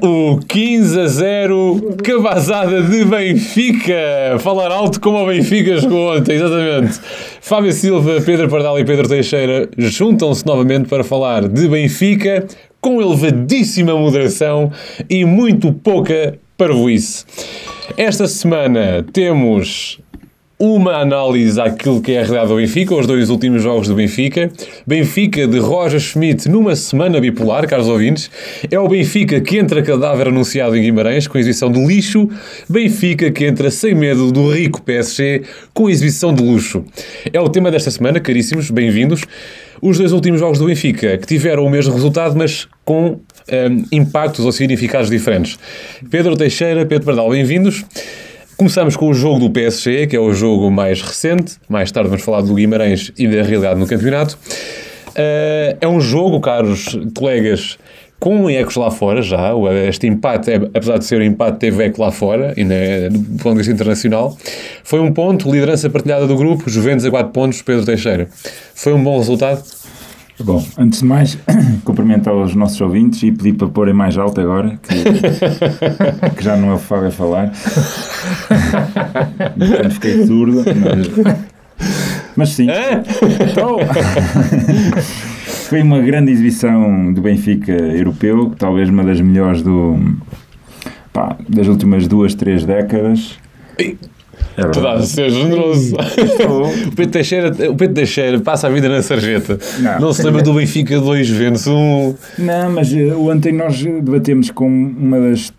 O 15 a 0 cabazada de Benfica. Falar alto como o Benfica jogou ontem, exatamente. Fábio Silva, Pedro Pardal e Pedro Teixeira juntam-se novamente para falar de Benfica com elevadíssima moderação e muito pouca parvoíce. Esta semana temos uma análise àquilo que é a realidade do Benfica, os dois últimos jogos do Benfica. Benfica de Roger Schmidt numa semana bipolar, caros ouvintes. É o Benfica que entra cadáver anunciado em Guimarães com exibição de lixo. Benfica que entra sem medo do rico PSG com exibição de luxo. É o tema desta semana, caríssimos, bem-vindos. Os dois últimos jogos do Benfica que tiveram o mesmo resultado, mas com um, impactos ou significados diferentes. Pedro Teixeira, Pedro Pardal, bem-vindos. Começamos com o jogo do PSG, que é o jogo mais recente. Mais tarde vamos falar do Guimarães e da realidade no campeonato. Uh, é um jogo, caros colegas, com ecos lá fora já. Este empate, é, apesar de ser um empate, teve eco lá fora, e na, do ponto de vista internacional. Foi um ponto, liderança partilhada do grupo, Juventus a 4 pontos, Pedro Teixeira. Foi um bom resultado? Bom, antes de mais, cumprimentar os nossos ouvintes e pedir para porem mais alto agora, que, que já não é o Fábio a falar. Portanto, fiquei surdo, mas, mas sim. Então, foi uma grande exibição do Benfica europeu, talvez uma das melhores do, pá, das últimas duas, três décadas. É a ser generoso. o, Pedro Teixeira, o Pedro Teixeira passa a vida na sarjeta. Não, não se lembra do Benfica 2 Vênus? Um... Não, mas uh, ontem nós debatemos com uma das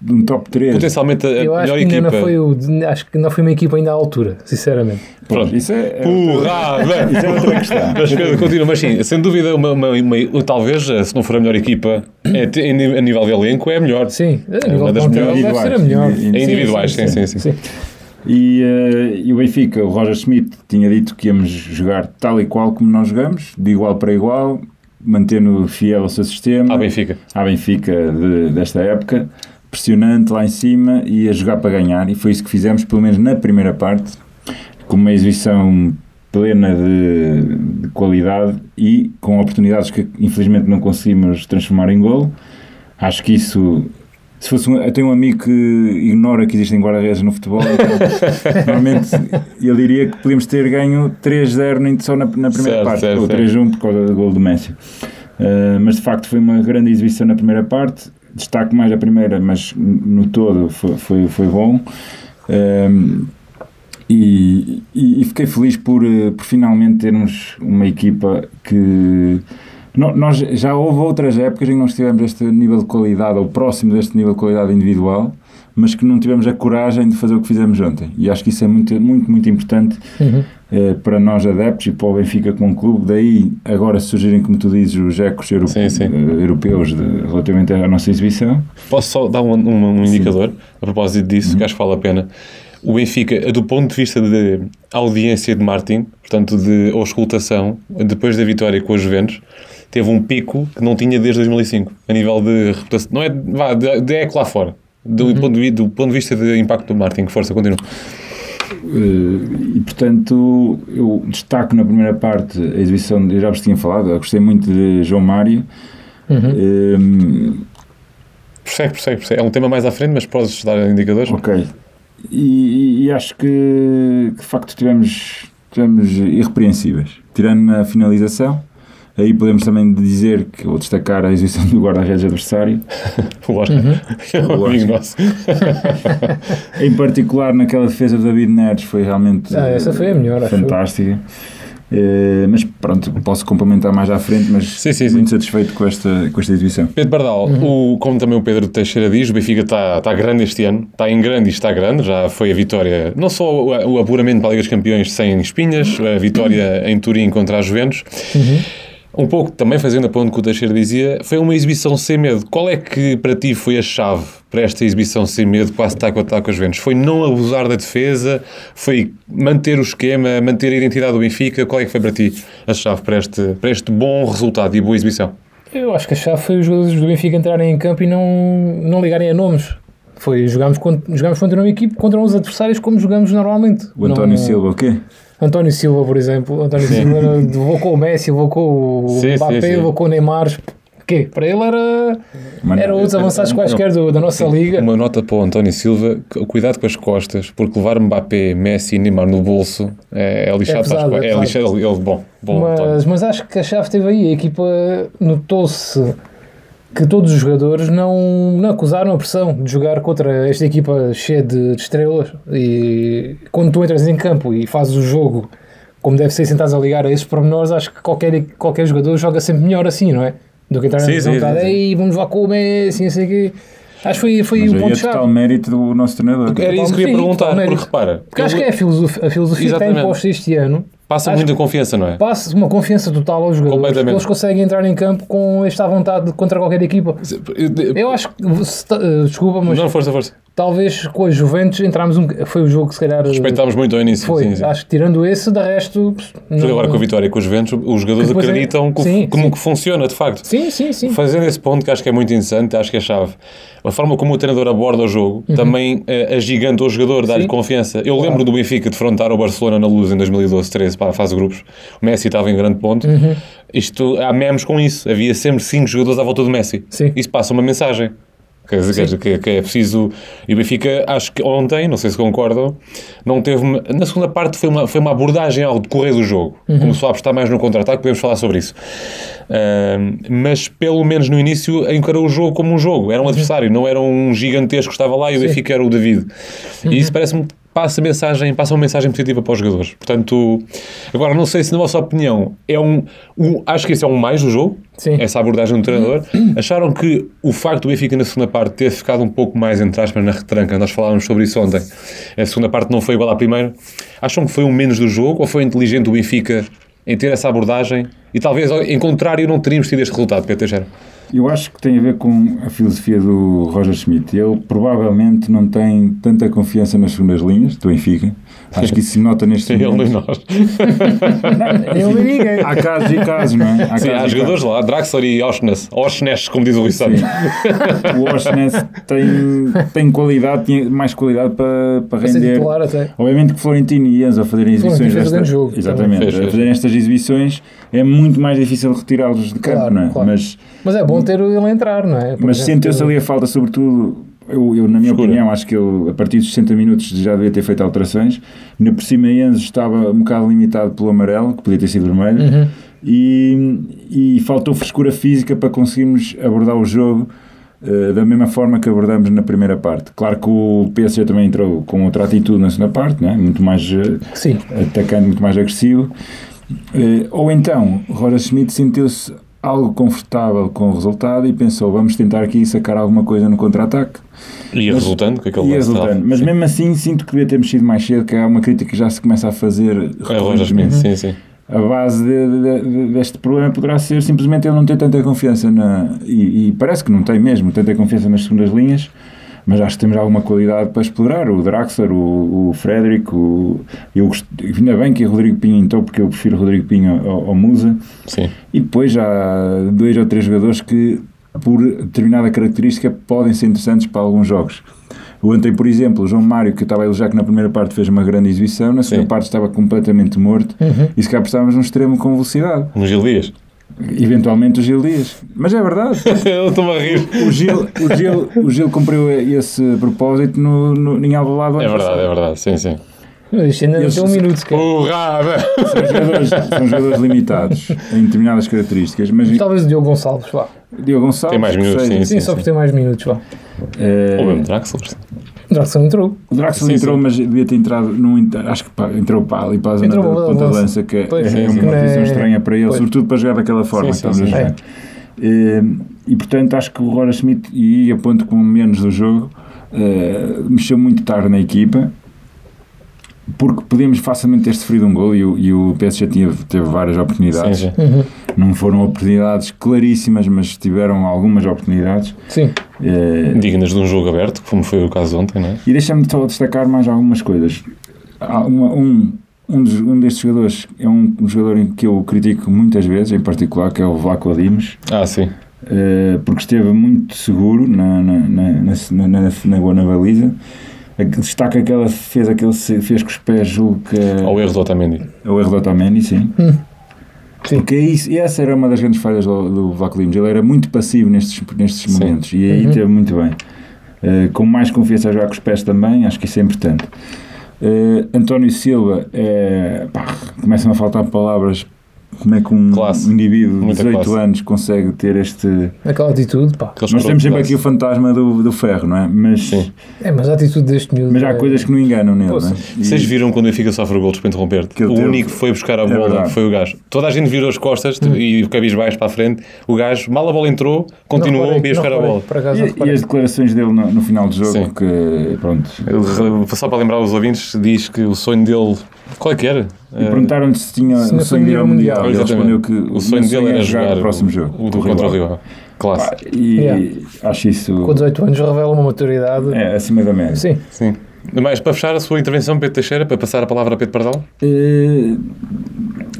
de um top 3. Potencialmente a Eu melhor acho que equipa. Não foi o, acho que não foi uma equipa ainda à altura, sinceramente. Pronto, isso é, é Porrada! isso é outra questão. Mas continua, mas sim, sem dúvida, uma, uma, uma- talvez, se não for a melhor equipa, é, a nível de elenco, é a melhor. Sim, a É nível uma de das melhores deve ser a melhor. individuais. Em individuais, sim, sim, sim. Sim. E, eh, e o Benfica, o Roger Schmidt tinha dito que íamos jogar tal e qual como nós jogamos, de igual para igual, mantendo fiel ao seu sistema. À Benfica. à Benfica de- desta época, pressionante lá em cima e a jogar para ganhar. E foi isso que fizemos, pelo menos na primeira parte, com uma exibição plena de, de qualidade e com oportunidades que infelizmente não conseguimos transformar em gol. Acho que isso. Se fosse um, eu tenho um amigo que ignora que existem guarda-redes no futebol, então, normalmente ele diria que podíamos ter ganho 3-0 nem só na, na primeira Certo, parte, certo, ou certo. 3-1 por causa do gol do Messi. Uh, mas de facto foi uma grande exibição na primeira parte. Destaco mais a primeira, mas no todo foi, foi, foi bom. Um, e, e- e fiquei feliz por, por finalmente termos uma equipa que. No- Nós, já houve outras épocas em que nós tivemos este nível de qualidade, ou próximo deste nível de qualidade individual, mas que não tivemos a coragem de fazer o que fizemos ontem. E acho que isso é muito, muito, muito importante Uhum. eh, para nós adeptos e para o Benfica como clube. Daí, agora surgirem, como tu dizes, os ecos europe- Sim, sim. eh, europeus de- relativamente à nossa exibição. Posso só dar um, um- um indicador a propósito disso, que acho que vale a pena. O Benfica, do ponto de vista de audiência de Martin, portanto de auscultação, depois da vitória com os Juventus, teve um pico que não tinha desde 2005, a nível de reputação, não é, vá, de, de eco lá fora, do, ponto de, do ponto de vista de impacto do Martin, que força, continua. Eh, e portanto, eu destaco na primeira parte a exibição, de, eu já vos tinha falado, eu gostei muito de João Mário. Uhum. Eh, Persegue, persegue, persegue. É um tema mais à frente, mas podes dar indicadores? ok. E, e acho que, que de facto tivemos, tivemos irrepreensíveis. Tirando a finalização, aí podemos também dizer que vou destacar a exibição do guarda-redes adversário. O Oscar. É O amigo nosso. Em particular naquela defesa do David Neres foi realmente Ah, essa foi a melhor, acho Eh, mas pronto, posso complementar mais à frente, mas Sim, sim, muito sim. satisfeito com esta, com esta exibição. Pedro Bardal, o, como também o Pedro Teixeira diz, o Benfica está está grande este ano, está em grande e está grande, já foi a vitória, não só o, o apuramento para a Liga dos Campeões sem espinhas, a vitória em Turim contra a Juventus, um pouco também fazendo a ponto que o Teixeira dizia, foi uma exibição sem medo. Qual é que para ti foi a chave para esta exibição sem medo, quase taco a taco com as Juventus? Foi não abusar da defesa? Foi manter o esquema, manter a identidade do Benfica? Qual é que foi para ti a chave para este, para este bom resultado e boa exibição? Eu acho que a chave foi os jogadores do Benfica entrarem em campo e não, não ligarem a nomes. Foi, jogámos contra, jogámos contra uma equipe, contra uns adversários como jogamos normalmente. O António Não- Silva, o quê? António Silva, por exemplo. António Silva levou com o Messi, levou com o Sim, sim, Mbappé, sim. levou com o Neymar. Porquê? Para ele era, Mano, era outros avançados eu- quaisquer do- da nossa liga. Uma nota para o António Silva, cuidado com as costas, porque levar Mbappé, Messi e Neymar no bolso é, é lixado. É pesado, para as co- é é pesado. lixado. Ele, bom, bom António. Mas, mas acho que a chave esteve aí. A equipa notou-se que todos os jogadores não, não acusaram a pressão de jogar contra esta equipa cheia de, de estrelas. E quando tu entras em campo e fazes o jogo como deve ser, sentados a ligar a esses pormenores, acho que qualquer, qualquer jogador joga sempre melhor assim, não é? Do que entrar Sim, na sim, vontade, sim, vamos lá com o Messi, não sei o quê. Acho que foi, foi Mas o aí é ponto-chave. total mérito do nosso treinador. Era isso que eu ia perguntar, porque repara, Porque acho que é a filosofia, a filosofia que está Exatamente. imposta este ano. Passa acho muita confiança, não é? Passa uma confiança total aos jogadores. Completamente. Eles conseguem entrar em campo com esta vontade contra qualquer equipa. Eu acho que, eh, desculpa, mas Não, força, força. Talvez com a Juventus entramos um. Foi o jogo que se calhar. Respeitámos muito ao início. Foi, sim, sim. acho que tirando esse, de resto. não- agora com a vitória e com os Juventus, os jogadores é- acreditam que, Sim, como que funciona, de facto. Sim, sim, sim. Fazendo esse ponto que acho que é muito interessante, acho que é chave. A forma como o treinador aborda o jogo também eh, agiganta o jogador, dá-lhe Uhum. Confiança. Eu lembro do Benfica defrontar o Barcelona na luz em 2012-13 para a fase de grupos. O Messi estava em grande ponto. Uhum. Isto, há memes com isso. Havia sempre cinco jogadores à volta do Messi. Sim. Isso passa uma mensagem. Quer dizer, que, que é preciso. E o Benfica, acho que ontem, não sei se concordam, não teve. uma- Na segunda parte foi uma, foi uma abordagem ao decorrer do jogo. Começou a apostar mais no contra-ataque, podemos falar sobre isso. Ahm, mas pelo menos no início encarou o jogo como um jogo. Era um adversário, não era um gigantesco que estava lá e o Benfica era o David. E isso parece-me. Passa, mensagem, passa uma mensagem positiva para os jogadores. Portanto, agora não sei se, na vossa opinião, é um, um- Acho que esse é um mais do jogo, Sim. essa abordagem do treinador. Acharam que o facto do Benfica na segunda parte ter ficado um pouco mais, entre aspas, na retranca, nós falávamos sobre isso ontem, a segunda parte não foi igual à primeira, acham que foi um menos do jogo ou foi inteligente o Benfica em ter essa abordagem e talvez, em contrário, não teríamos tido este resultado, Pedro Teixeira? Eu acho que tem a ver com a filosofia do Roger Schmidt. Ele provavelmente não tem tanta confiança nas segundas linhas do Benfica. Acho que isso se nota neste Ele nem momento. nós. Eu nem ninguém. Há casos e casos, não é? Há Sim, casos há jogadores lá, Draxler e Oshnes, Oshnes, como diz o Luís Santos. casos. O Oshness tem, tem qualidade, tinha mais qualidade para, para Para ser render. titular até. Obviamente que Florentino e Enzo a fazerem exibições fez um grande jogo exatamente, também. Fez, a fez. fazerem estas exibições é muito mais difícil retirá-los de campo, Claro, não é? claro. Mas, Mas é bom ter ele a entrar, não é? Por mas sentiu-se ali a falta, sobretudo, eu, eu, na minha Escura. opinião, acho que ele a partir dos 60 minutos já devia ter feito alterações. Ainda por cima, Enzo estava um bocado limitado pelo amarelo, que podia ter sido vermelho, Uhum. e, e faltou frescura física para conseguirmos abordar o jogo. eh, da mesma forma que abordamos na primeira parte. Claro que o PSG também entrou com outra atitude na segunda parte, não é? muito mais Sim, atacante muito mais agressivo. Eh, ou então, Roger Schmidt sentiu-se algo confortável com o resultado e pensou, vamos tentar aqui sacar alguma coisa no contra-ataque. E Mas- resultando, que aquele lance resultando. Mas sim. mesmo assim, sinto que devia ter mexido mais cedo, que é uma crítica que já se começa a fazer É Roger Schmidt, sim, sim. a base de- de- de- deste problema poderá ser simplesmente ele não ter tanta confiança na. E, e parece que não tem mesmo tanta confiança nas segundas linhas, mas acho que temos alguma qualidade para explorar. O Draxler, o, o Frederick, o, eu gost- ainda bem que o Rodrigo Pinho entrou, porque eu prefiro Rodrigo Pinho ao, ao Musa. sim. E depois há dois ou três jogadores que, por determinada característica, podem ser interessantes para alguns jogos. Ontem, por exemplo, o João Mário, que eu estava a elogiar que na primeira parte fez uma grande exibição, na segunda Sim. parte estava completamente morto e se calhar precisávamos um extremo com velocidade. No Gil Dias. Eventualmente o Gil Dias. Mas é verdade. Eu estou-me a rir. O Gil, o Gil, o Gil cumpriu esse propósito no, no, em Alvalade. É verdade, é verdade, sim, sim. Isto ainda Eles- tem um minuto. sequer. Porrada! São jogadores, são jogadores limitados em determinadas características. Mas Talvez o Diogo Gonçalves, vá. Diogo Gonçalves, Tem mais minutos, seja, Sim, só por ter mais minutos, vá. eh, Ou mesmo Draxler. O Draxler entrou. O Draxler Sim, entrou, sim. mas devia ter entrado. Num, acho que pá, entrou para ali para a zona Entrou da ponta de lança. lança, que é, Pois, é sim, uma posição É- estranha para ele, pois. sobretudo para jogar daquela forma Sim, que sim, estamos a sim. jogar. Eh, E portanto acho que o Roger Schmidt, e aponto com menos do jogo, eh, mexeu muito tarde na equipa. Porque podíamos facilmente ter sofrido um gol e o, e o PSG tinha, teve várias Sim, oportunidades. sim. Uhum. Não foram oportunidades claríssimas, mas tiveram algumas oportunidades. Sim. Eh, Dignas de um jogo aberto, como foi o caso ontem, não é? E deixa-me só destacar mais algumas coisas. Há uma- um, um, dos- um destes jogadores é um, um jogador em que eu critico muitas vezes, em particular, que é o Vlaco Dimos, Ah, sim. eh, porque esteve muito seguro na, na, na, na, na, na, na, na baliza. Destaca aquela defesa que ele se- fez com os pés, julgo que é Ao erro do Otamendi. é o erro do Otamendi, sim. Sim. Porque é isso, e essa era uma das grandes falhas do, do Limos. Ele era muito passivo nestes, nestes Sim. momentos e aí Uhum. teve muito bem. Eh, com mais confiança a jogar com os pés também, acho que isso é importante. Eh, António Silva, é, pá, começam a faltar palavras. Como é que um Classe. indivíduo de Muita 18 classe. anos consegue ter este. Aquela atitude, pá. Aqueles Nós temos sempre aqui o fantasma do, do ferro, não é? Mas, Sim. É, mas a atitude deste miúdo. mas há é- coisas que não enganam nele, Poxa. não é? E- Vocês viram quando o Benfica sofre o gol, desculpa interromper-te? O teve. único que foi buscar a É bola verdade. foi o gajo. Toda a gente virou as costas e o cabisbaixo para a frente. O gajo, mal a bola entrou, continuou Não e reparei, ia buscar não a bola. Por acaso, não E, e as declarações dele no, no final do jogo, Sim. que pronto. Ele, Só para lembrar os ouvintes, diz que o sonho dele. Qual é que era? E perguntaram-lhe se tinha Se o sonho de ir ao Mundial. Ele respondeu que o sonho meu dele era é jogar o próximo jogo. o, com contra o rival. Classe. Pá, E Yeah. acho isso Com 18 anos revela uma maturidade. é, acima da média. Sim. Sim. Mas para fechar a sua intervenção, Pedro Teixeira, para passar a palavra a Pedro Pardal. Eh,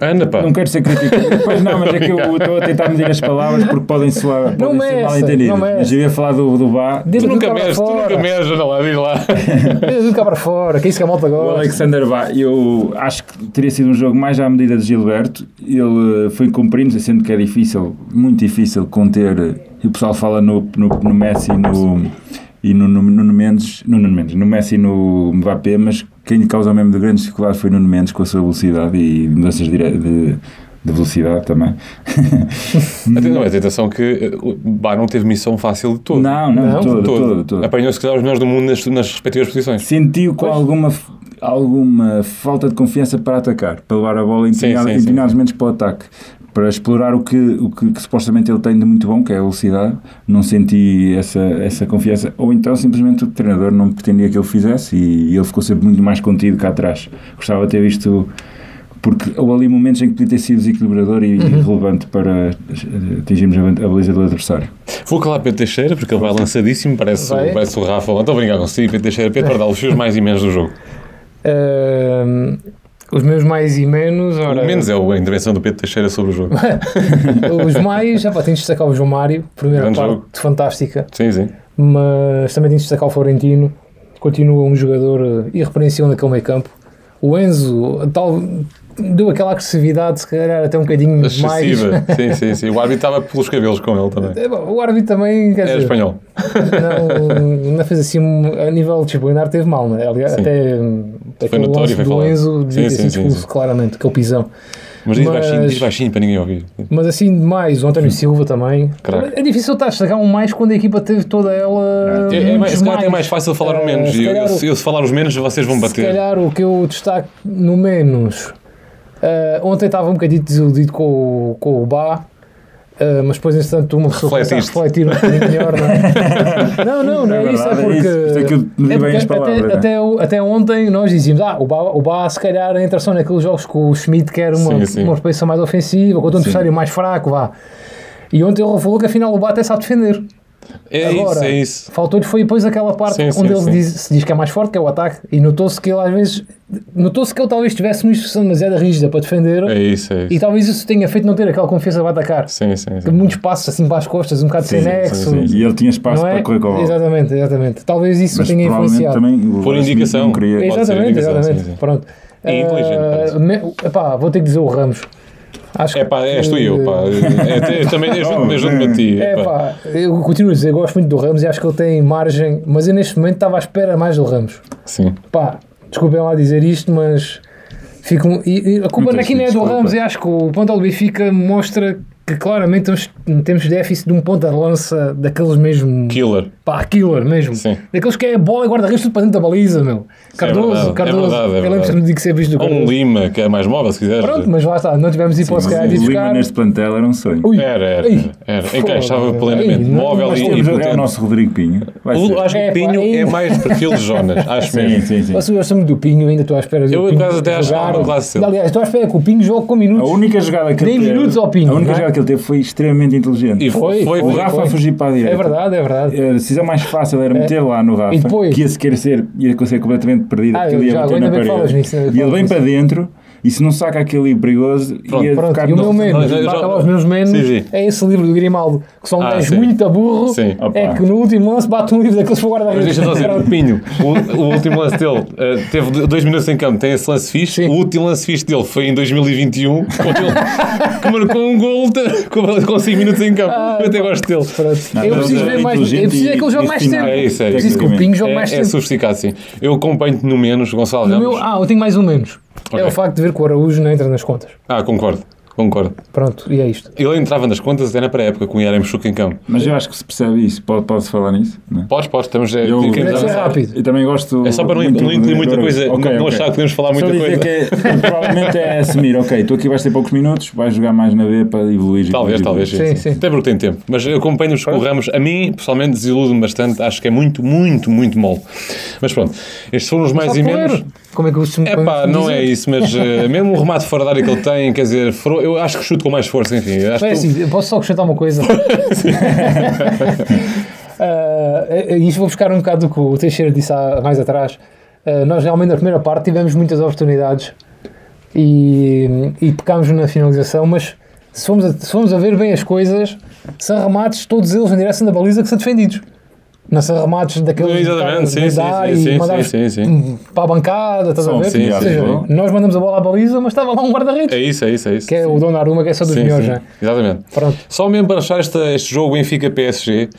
Anda, pá. não quero ser crítico. Pois não, mas é que eu estou a tentar medir as palavras porque podem soar Não podem ser meça, mal entendidas. não. Mas eu ia falar do, do Bá. Diz Tu nunca meses, tu fora. nunca anda lá, diz lá. Diz tudo cá para fora, que é isso que a malta O gosta. Alexander Bá, eu acho que teria sido um jogo mais à medida de Gilberto. Ele eh, foi cumprindo, sendo que é difícil, muito difícil conter. eh, E o pessoal fala no, no, no Messi e no, e no, no, Nuno Mendes, no Nuno Mendes, no Messi e no Mbappé, mas quem lhe causa mesmo de grandes dificuldades foi Nuno Mendes com a sua velocidade e mudanças dire- de, de velocidade também. Atenção, atenção que eh, o Bá não teve missão fácil de todo. não, não, Não, todo, todo. todo, todo. Apanhou se calhar os melhores do mundo nas, nas respectivas posições. Sentiu com alguma, alguma falta de confiança para atacar, para levar a bola em Sim, determinado- sim, em sim. determinados momentos para o ataque, para explorar o que, o que, que supostamente ele tem de muito bom, que é a velocidade. Não senti essa, essa confiança, ou então simplesmente o treinador não pretendia que ele fizesse e, ele ficou sempre muito mais contido cá atrás. Gostava de ter visto. Porque houve ali momentos em que podia ter sido desequilibrador e Uhum. relevante para atingirmos a, a baliza do adversário. Vou calar Pedro Teixeira, porque ele vai lançadíssimo, parece, Vai. parece o Rafa. Estou a brincar consigo, Pedro Teixeira. Pedro Pardal, os seus mais e menos do jogo. Ahm, os meus mais e menos. Ora, O menos é a intervenção do Pedro Teixeira sobre o jogo. Os mais, já pá, tenho de destacar o João Mário, primeira Grande parte jogo. fantástica, Sim, sim. mas também tenho de destacar o Florentino, continua um jogador irrepreensível naquele meio campo. O Enzo, tal, deu aquela agressividade, se calhar até um bocadinho mais. Excessiva. sim, sim, sim. O árbitro estava pelos cabelos com ele também. É, O árbitro também, quer Era dizer, espanhol. não, não fez assim, um- a nível disciplinar teve mal, né? Aliás, Sim. até aquele notório, foi do. Enzo devia Sim, ter sim, sido sim, expulso, claramente, aquele pisão. Mas diz Mas- baixinho, diz baixinho para ninguém ouvir. Mas assim, demais, o António Silva também. Craque. É difícil estar a destacar um mais quando a equipa teve toda ela. É, é, mais, se calhar é mais fácil falar o Eh, menos. se E eu, eu, o- se eu se falar os menos, vocês vão Se bater. calhar o que eu destaco no menos. Eh, ontem estava um bocadinho desiludido com, o- com o Bá. eh, mas depois, entretanto, uma pessoa começa a refletir um bocadinho melhor. Não, é? não, não, não é, isso. É porque. isso. É que eu medi é bem porque palavras. até, né? até, o- até ontem nós dizíamos: ah, o Bá, o Bá se calhar entra só naqueles jogos que o Schmidt quer uma, Sim, sim. uma repetição mais ofensiva, contra um adversário mais fraco, vá. E ontem ele falou que afinal o Bá até sabe defender. É Agora, isso, é isso. Faltou-lhe foi depois aquela parte Sim, sim, onde ele sim. diz- se diz que é mais forte, que é o ataque, e notou-se que ele às vezes notou-se que ele talvez tivesse uma instrução demasiado rígida para defender É isso, é e isso. talvez isso tenha feito não ter aquela confiança para atacar. Sim, sim, Que sim. Muitos passos assim para as costas, um bocado sem Sim, nexo. sim, E ele tinha espaço é? para correr com a bola. Exatamente, exatamente. Talvez isso Mas tenha provavelmente influenciado. também Por indicação. não queria- Exatamente, indicação, exatamente. sim, sim. Pronto. E inteligente, Ah, parece. me- epá, vou ter que dizer o Ramos. Acho É pá, és tu e eu, pá. É, é, também ajudo-me ajudo a ti. É pá. eu continuo a dizer, eu gosto muito do Ramos e acho que ele tem margem, mas eu neste momento estava à espera mais do Ramos. Sim. Pá, desculpem lá dizer isto, mas fico, e, e a culpa aqui não é do. Ramos, eu acho que o ponto do Benfica mostra que claramente temos, temos déficit de um ponta de lança daqueles mesmo, Killer. pá, killer mesmo. Sim. Daqueles que é a bola e guarda-redes tudo para dentro da baliza, meu. Cardoso, verdade, é Cardoso. verdade, é eu verdade. de que visto do Ou um. Lima, que é mais móvel, se quiseres. Pronto, mas lá está, não tivemos hipótese, se calhar, O de Lima buscar. neste plantel era um sonho. Ui, Era, era, ei, era. foda. Encaixava plenamente. Ei, móvel e, e é o nosso Rodrigo Pinho. Vai O-. Acho que É, o Pinho é ei. mais perfil de Jonas, acho Sim, mesmo. sim, sim. Eu gosto muito do Pinho, ainda estou à espera de Eu, acaso, até acho que. Aliás, estou à espera que o Pinho jogue com A minutos. única jogada que teve, minutos ao Pinho, a única é? jogada que ele teve foi extremamente inteligente. E foi, foi, o foi. Rafa foi. a fugir para a direita. É verdade, é verdade. A decisão mais fácil era meter lá no Rafa, E depois? que ia se querer ser, ia ser completamente perdido, Ah, porque ele ia bater na parede. nisso, e ele vem para dentro, e se não saca aquele livro perigoso, Pronto, ia Pronto, ficar e o meu menos, já- acabar os meus menos, Sim, sim. é esse livro do Grimaldo, que são um Ah, muito burro, Sim. Opa. é que no último lance bate um livro daqueles para o Mas guarda-redes. deixa só dizer, o Pinho, o, o último lance dele eh, teve dois minutos em campo, tem esse lance fixe. Sim. O último lance fixe dele foi em 2021, quando ele que marcou um gol com 5 minutos em campo. Ah, eu até gosto dele. Não, eu mas preciso é ver mais, eu preciso é que ele jogue mais tempo. É isso, é preciso isso. que o Pinho jogue mais É, é tempo. sofisticado, sim. Eu acompanho-te no menos, Gonçalo Ramos. ah, eu tenho mais um menos. Ok. É o facto de ver que o Araújo não entra nas contas. Ah, concordo, concordo. Pronto, e é isto. Ele entrava nas contas até na pré-época com o Yaremchuk em campo. Mas eu acho que se percebe isso. Pode- Pode-se falar nisso? Não é? Podes, podes, estamos a Eu- ser avançar. rápido. Eu também gosto. É só para não, muito não incluir muita de- coisa, Ok, não ok. achar que podemos falar Só muita coisa. que é, provavelmente é assumir, ok, tu aqui vais ter poucos minutos, vais jogar mais na B para evoluir. Talvez, talvez. Sim, Sim. Até porque tem tempo. Mas eu acompanho-os com o Ramos. A mim, pessoalmente, desilude-me bastante. Acho que é muito, muito, muito mole. Mas pronto, estes foram os mais e menos. Como é que eu costumo É pá, não é isso, mas eh, mesmo o remate fora da área que ele tem, quer dizer, fro- eu acho que chuto com mais força, enfim. eu Acho É que assim, eu posso só acrescentar uma coisa. Ah, é- é- isto vou buscar um bocado do que o Teixeira disse há- mais atrás. Ah, nós realmente na primeira parte tivemos muitas oportunidades e, e pecámos na finalização, mas se formos, a, se formos a ver bem as coisas, são remates todos eles na direção da baliza que são defendidos. Não são remates daqueles Exatamente, sim, sim, sim, e sim, mandar sim, sim, para a bancada, estás a ver? sim, Ou seja, sim. nós mandamos a bola à baliza, mas estava lá um guarda-redes, É isso, é isso, é isso. que é o Donnarumma, que é só dos melhores, sim. não é? Exatamente. Pronto. Só mesmo para achar esta, este jogo Benfica-PSG,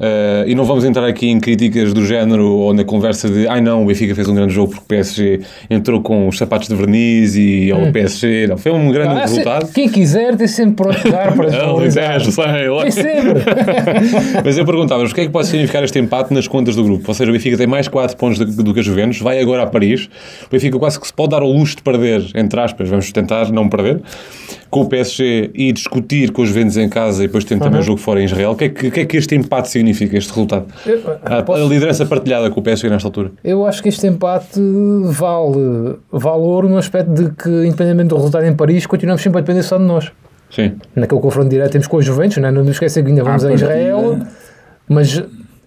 eh, e não vamos entrar aqui em críticas do género ou na conversa de ai não, o Benfica fez um grande jogo porque o PSG entrou com os sapatos de verniz e ao PSG. Não, foi um grande Ah, se- resultado. Quem quiser tem sempre para outro lugar para Não, exato, sei lá. Tem sempre. Mas eu perguntava-vos o que é que pode significar este empate nas contas do grupo? Ou seja, o Benfica tem mais 4 pontos do, do que a Juventus, vai agora a Paris. O Benfica quase que se pode dar ao luxo de perder, entre aspas, vamos tentar não perder, com o PSG e discutir com os Juventus em casa e depois ter também o jogo fora em Israel. O que, é que, que é que este empate significa, este resultado? Eu, A, posso- a liderança partilhada com o PSG nesta altura. eu acho que este empate vale valor no aspecto de que, independentemente do resultado em Paris, continuamos sempre a depender só de nós. Sim. Naquele confronto direto temos com a Juventus, não, é? não nos esquecer que ainda vamos À a Israel, partida, mas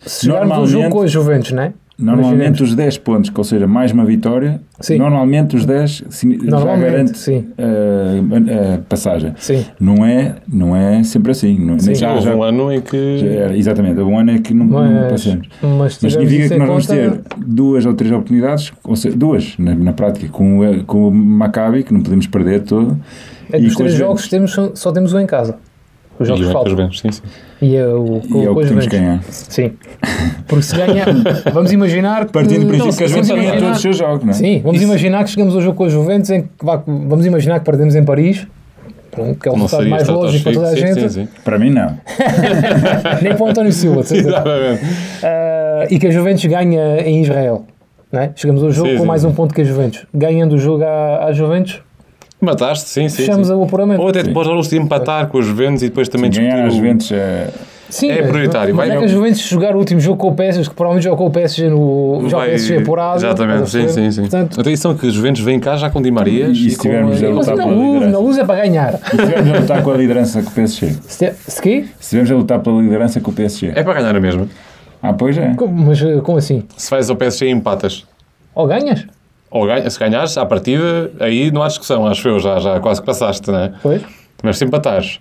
se jogarmos um jogo com a Juventus, não é? Normalmente os 10 pontos, ou seja, mais uma vitória, Sim. normalmente os 10 signi- já garante sim. a, a passagem. Sim. Não é, não é sempre assim. Não, Sim. já, Houve já, um ano em que. já exatamente, houve um ano é que não, não Mas, passamos. mas, Mas significa que em nós vamos ter duas ou três oportunidades, ou seja, duas na, na prática, com, o- com o Maccabi, que não podemos perder todo. É que e os três os jogos temos, só temos um em casa. Os jogos E que faltam. Juventus, sim, sim. E é o, E é o que os temos Juventus. que ganhar. Sim. Porque se ganhar, vamos imaginar que. Partindo do Não, princípio que a gente ganha todos os seus jogos, não é? Sim, vamos Isso- imaginar que chegamos ao jogo com a Juventus, em que vá- vamos imaginar que perdemos em Paris, pronto, que é o resultado mais lógico para toda a estratosférico, gente, Sim, sim, Para mim, não. nem para o António Silva, de sim. Exatamente. Ah, e que a Juventus ganha em Israel. É? Chegamos ao jogo Sim, com sim, mais sim. um ponto que a Juventus. Ganhando o jogo à, à Juventus, Mataste, sim, sim. fechamos sim. o apuramento. Ou até depois ao de empatar com os Juventus e depois também Ganhar as discutir o- Juventus é... Sim, É prioritário, Mas vai- é que a Juventus jogar o último jogo com o PSG, que provavelmente joga com o PSG no joga o Vai- PSG apurado. Exatamente, a sim, sim, sim. Portanto, Atenção que os Juventus vêm cá já com Di Marias E e, se com tivermos a mas lutar na pela luz, liderança. na luz é para ganhar. Se estivermos a lutar com a liderança com o PSG. Se, se quê? Se estivermos a lutar pela liderança com o PSG. É para ganhar a mesma. Ah, pois é. Como- Mas eh, como assim? Se vais ao PSG e empatas. Ou ganhas? Ou ganha, se ganhares, à partida, aí não há discussão, acho eu, já, já quase que passaste, não é? Pois? Mas se empatares,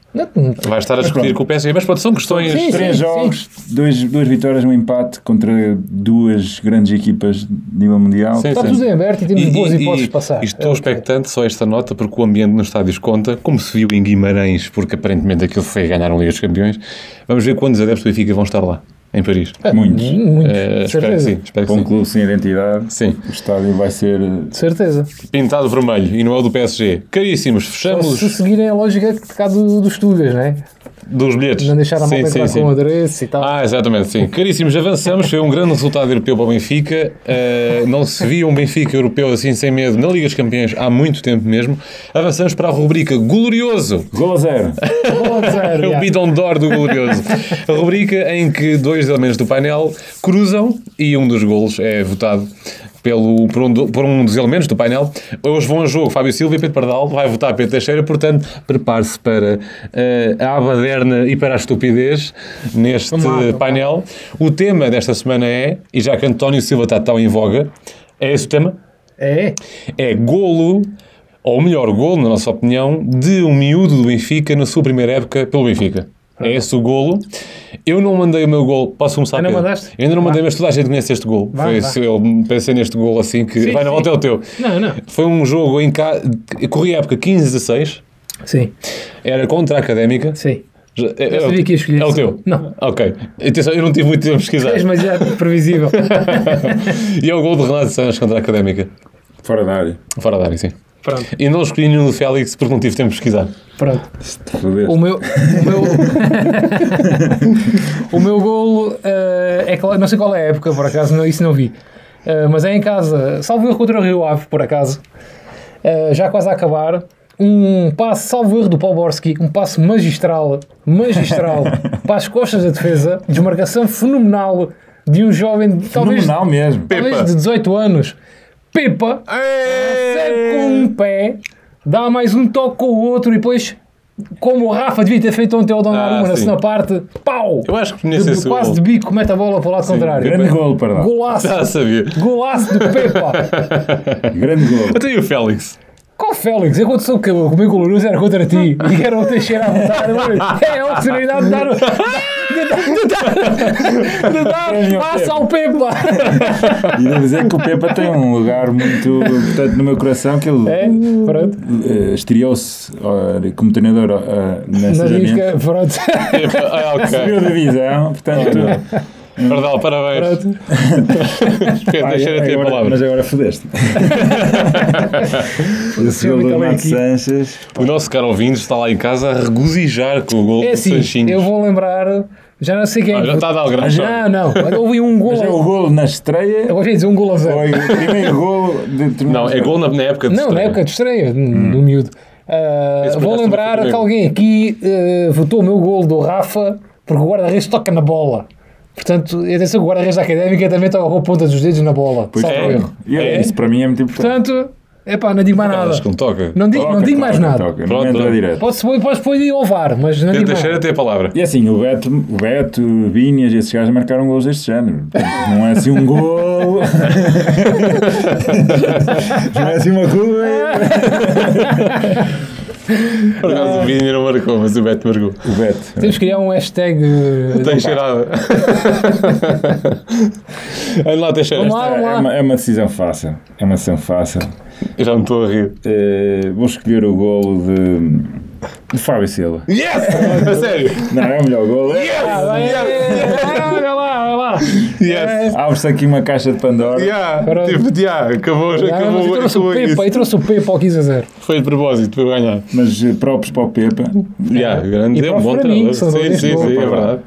vais estar a discutir com o PSG. Mas pronto, são questões. Sim, Três sim, jogos, dois, duas vitórias, um empate contra duas grandes equipas de nível mundial. Sim, Está sim. tudo em aberto e temos boas hipóteses de passar. e estou É, expectante só esta nota, porque o ambiente nos estádios conta, como se viu em Guimarães, porque aparentemente aquilo foi ganhar um Liga dos Campeões. Vamos ver quantos adeptos do Benfica vão estar lá, em Paris. ok. muitos. Muitos, Eh, de espero que sim, espero que Com um sim. clube sem identidade, Sim. o estádio vai ser. De certeza. Pintado vermelho e não é o do PSG. Caríssimos, Só fechamos se seguirem a lógica de cá do, dos Tugas, não é? dos bilhetes. Não deixar a malta sim, com o adereço e tal. Ah, exatamente, sim. Caríssimos, avançamos. Foi um grande resultado europeu para o Benfica. Uh, não se via um Benfica europeu assim sem medo na Liga dos Campeões há muito tempo mesmo. Avançamos para a rubrica Glorioso. Gol a zero. Boa, zero, É o já. bidon d'or do Glorioso. A rubrica em que dois elementos do painel cruzam e um dos golos é votado pelo, por, um, por um dos elementos do painel. Hoje vão a jogo Fábio Silva e Pedro Pardal. Vai votar Pedro Teixeira. Portanto, prepare-se para eh, a abaderna e para a estupidez neste painel. O tema desta semana é, e já que António Silva está tão em voga, é esse o tema? É? É golo ou melhor golo, na nossa opinião, de um miúdo do Benfica na sua primeira época pelo Benfica. É esse o golo. Eu não mandei o meu golo. Posso começar, Ainda mandaste? Eu ainda não mandei, mas toda a gente conhece este golo. Vá, Foi esse- eu pensei neste golo assim que Sim, vai na sim. volta é o teu. Não, não. Foi um jogo em casa. Corria a época 15-16. Sim, Era contra a Académica. sim. Já- é, Eu sabia que ia escolher É o teu? Não. Ok. Atenção, eu não tive muito tempo a pesquisar. És demasiado previsível. e é o gol de Renato Sanches contra a Académica. Fora da área. Fora da área, sim. Pronto, E não escolhi nenhum do Félix porque não tive tempo de pesquisar. pronto. O meu, o meu, o meu golo eh, é não sei qual é a época, por acaso, não, isso não vi. Eh, mas é em casa, salvo erro contra o Rio Ave, por acaso, Eh, já quase a acabar. Um passe, salvo erro do Poborski, um passe magistral, magistral, para as costas da defesa, desmarcação fenomenal de um jovem, talvez, Fenomenal mesmo. talvez Pepa. de 18 anos. Pepa, Recebe com um pé, dá mais um toque com o outro e depois, como o Rafa devia ter feito ontem ao Donnarumma Ah, na sim. segunda parte, pau! Eu acho que conheço de esse quase gol. de bico, mete a bola para o lado contrário. Grande golo, perdão. Golaço! Já sabia. Golaço de Pepa! Grande golo. Até e o Félix. Qual Félix? Eu quando soube que o meu coloroso era contra ti e era o Teixeira a votar, é a oportunidade de dar o. de dar, de dar passa ao Pepa! E devo dizer que o Pepa tem um lugar muito importante no meu coração, que ele É, eh, estreou-se eh, como treinador eh, na Na risca, pronto. Ah, Subiu ok. a divisão, portanto... Perdão, parabéns. pronto. Pedro, Ah, deixa-lhe a tua agora- palavra. Mas agora fodeste. Esse gol do Renato. Sanches. O nosso caro ouvinte está lá em casa a regozijar com o gol É do assim, Sanchinhos. eu vou lembrar, já não sei quem. Ah, já está a dar o grande choque. Não, não. Houve um Mas é o golo na estreia. Eu dizer um golo a zero. Foi o primeiro golo de Não, é gol na, na época de Não, na estreia. época de estreia, do miúdo. Ah, por vou lembrar que alguém aqui ah, votou o meu golo do Rafa porque o guarda-redes toca na bola. Portanto, atenção que o guarda-redes da Académica também toca com a ponta dos dedos na bola. Pois é. erro. É, É? Isso para mim é muito importante. Portanto, epá, não digo mais nada. Acho que não toca. Não digo, não Toca, digo mais toca, nada. toca, Não Pronto, entra pronto. direto. Podes pôr pode ir ao VAR, mas não Pedro digo mais tem a palavra. E assim, o Beto, o Beto, o Vinhas, esses gajos marcaram gols deste género. Não é assim um gol. não é assim uma curva. Por acaso o Vini não marcou, mas o Beto marcou. O Beto. Temos que criar um hashtag. eh, Tem cheirada. Ande lá, Teixeira. Vamos lá. É uma, é uma decisão fácil. É uma decisão fácil. Eu já me estou a rir. Eh, vou escolher o golo de, de Fábio Silva. Yes! A sério? Não, é o melhor golo. Ah, vai, ah, Olha lá. Yes! Abre-se aqui uma caixa de Pandora. Yeah, tipo, yeah, acabou, Ah, mas acabou, eu trouxe o acabou Pepa, eu isso. trouxe o Pepa ao 15 a 0. Foi de propósito, para eu ganhar. Mas eh, próprios para o Pepa. Yeah, grande, E é para um o bom são Sim, sim, sim, é verdade.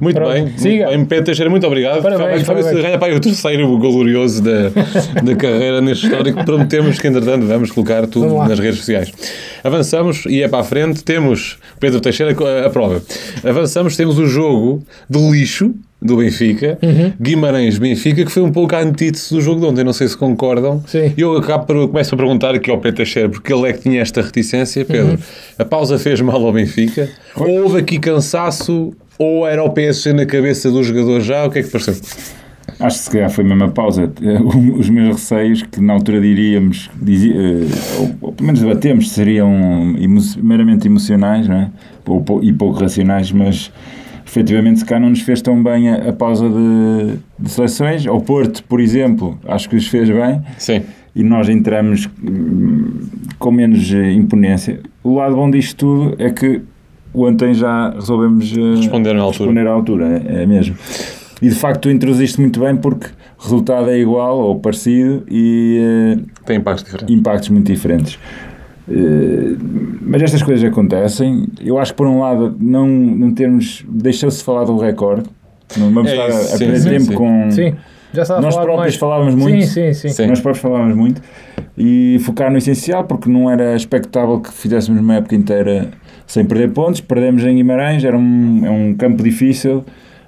Muito Pronto, bem, siga. muito bem. Pedro Teixeira, muito obrigado. Parabéns, Fábio parabéns. ganha para o terceiro glorioso da, da carreira neste histórico. Prometemos que, entretanto, vamos colocar tudo nas redes sociais. Avançamos e é para a frente. Temos Pedro Teixeira a a prova. Avançamos, temos o jogo do lixo do Benfica, Uhum. Guimarães-Benfica, que foi um pouco a antítese do jogo de ontem. Não sei se concordam. Sim. E eu acabo por, começo a perguntar aqui ao Teixeira, porque ele é que tinha esta reticência. Pedro, Uhum. a pausa fez mal ao Benfica? Houve aqui cansaço? Ou era o PSG na cabeça do jogador já? O que é que pareceu? Acho que se calhar foi mesmo a pausa. Eh, Os meus receios, que na altura diríamos, dizia, eh, ou, ou pelo menos debatemos, seriam emo meramente emocionais não é? e pouco racionais, mas efetivamente se cá não nos fez tão bem a, a pausa de, de seleções. Ao Porto, por exemplo, acho que os fez bem Sim. e nós entramos hum, com menos eh, imponência. O lado bom disto tudo é que ontem já resolvemos eh, Responderam à altura. responder à altura, é, é mesmo. E de facto tu introduziste muito bem porque o resultado é igual ou parecido e Tem impactos eh, diferentes. impactos muito diferentes. Eh, mas estas coisas acontecem. Eu acho que por um lado não, não termos deixou-se de falar do recorde. Não vamos É estar a- isso, a sim, perder sim, tempo sim. com Sim, já estava nós a falar próprios mais. falávamos muito. Sim, sim, sim. Sim. Nós próprios falávamos muito e focar no essencial porque não era expectável que fizéssemos uma época inteira sem perder pontos. Perdemos em Guimarães, era um, é um campo difícil.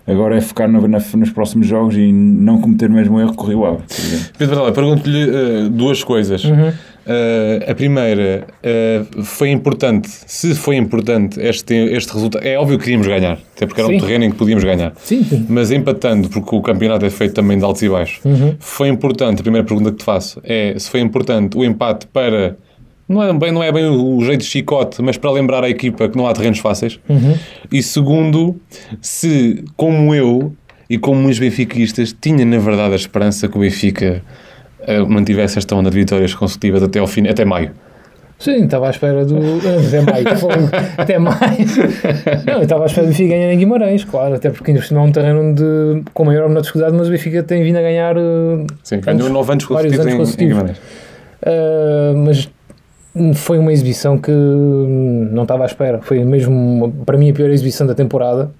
Agora é focar no- na- nos próximos jogos e não cometer o mesmo erro que o Rio Ave. Pedro Varela, pergunto-lhe eh, duas coisas. Uhum. Eh, a primeira, eh, foi importante, se foi importante este, este resultado, é óbvio que queríamos ganhar, até porque era um Sim. terreno em que podíamos ganhar. Sim. Mas empatando, porque o campeonato é feito também de altos e baixos, Uhum. foi importante, a primeira pergunta que te faço é se foi importante o empate para não é bem, não é bem o, jeito de chicote, mas para lembrar a equipa que não há terrenos fáceis. E segundo, se, como eu e como muitos benfiquistas, tinha na verdade a esperança que o Benfica mantivesse esta onda de vitórias consecutivas até ao fim, até maio. Sim, estava à espera do. Até maio, até maio. Não, eu estava à espera do Benfica ganhar em Guimarães, claro, até porque ainda é um terreno onde, com maior ou menor dificuldade, mas o Benfica tem vindo a ganhar. eh, Sim, ganhou anos- 9 anos consecutivos em, em. Guimarães. Uh, mas foi uma exibição que não estava à espera. Foi mesmo, para mim, a pior exibição da temporada.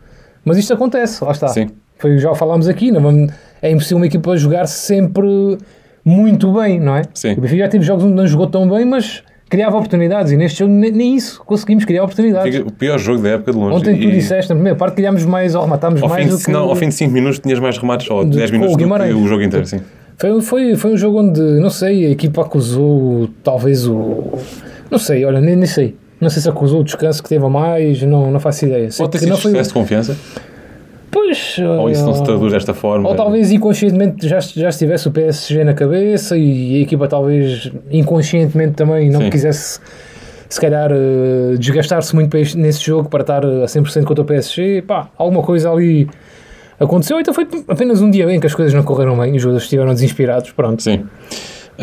Mas isto acontece, lá está. Sim. Foi, já o falámos aqui, não é impossível uma equipa jogar sempre muito bem, não é? Sim. O Benfica já teve jogos onde não jogou tão bem, mas criava oportunidades. E neste jogo nem, nem isso conseguimos criar oportunidades. O pior jogo da época de longe. Ontem tu E disseste, na primeira parte, criámos mais ou rematámos ao mais fim, do de, que... não, ao fim de 5 minutos tinhas mais remates, ou De- 10 com o minutos do que o jogo inteiro, sim. Foi, foi, foi um jogo onde, não sei, a equipa acusou talvez o. Não sei, olha, nem, nem sei. Não sei se acusou o descanso que teve a mais, não, não faço ideia. Sei Pode ter sido não foi. de confiança, Pois. ou isso não se ah, traduz desta forma. Ou talvez inconscientemente já, já estivesse o PSG na cabeça e a equipa talvez inconscientemente também não Sim. quisesse se calhar eh, desgastar-se muito nesse jogo para estar a 100% contra o PSG. Pá, alguma coisa ali aconteceu. Então foi apenas um dia bem que as coisas não correram bem, os jogadores estiveram desinspirados. Pronto. Sim.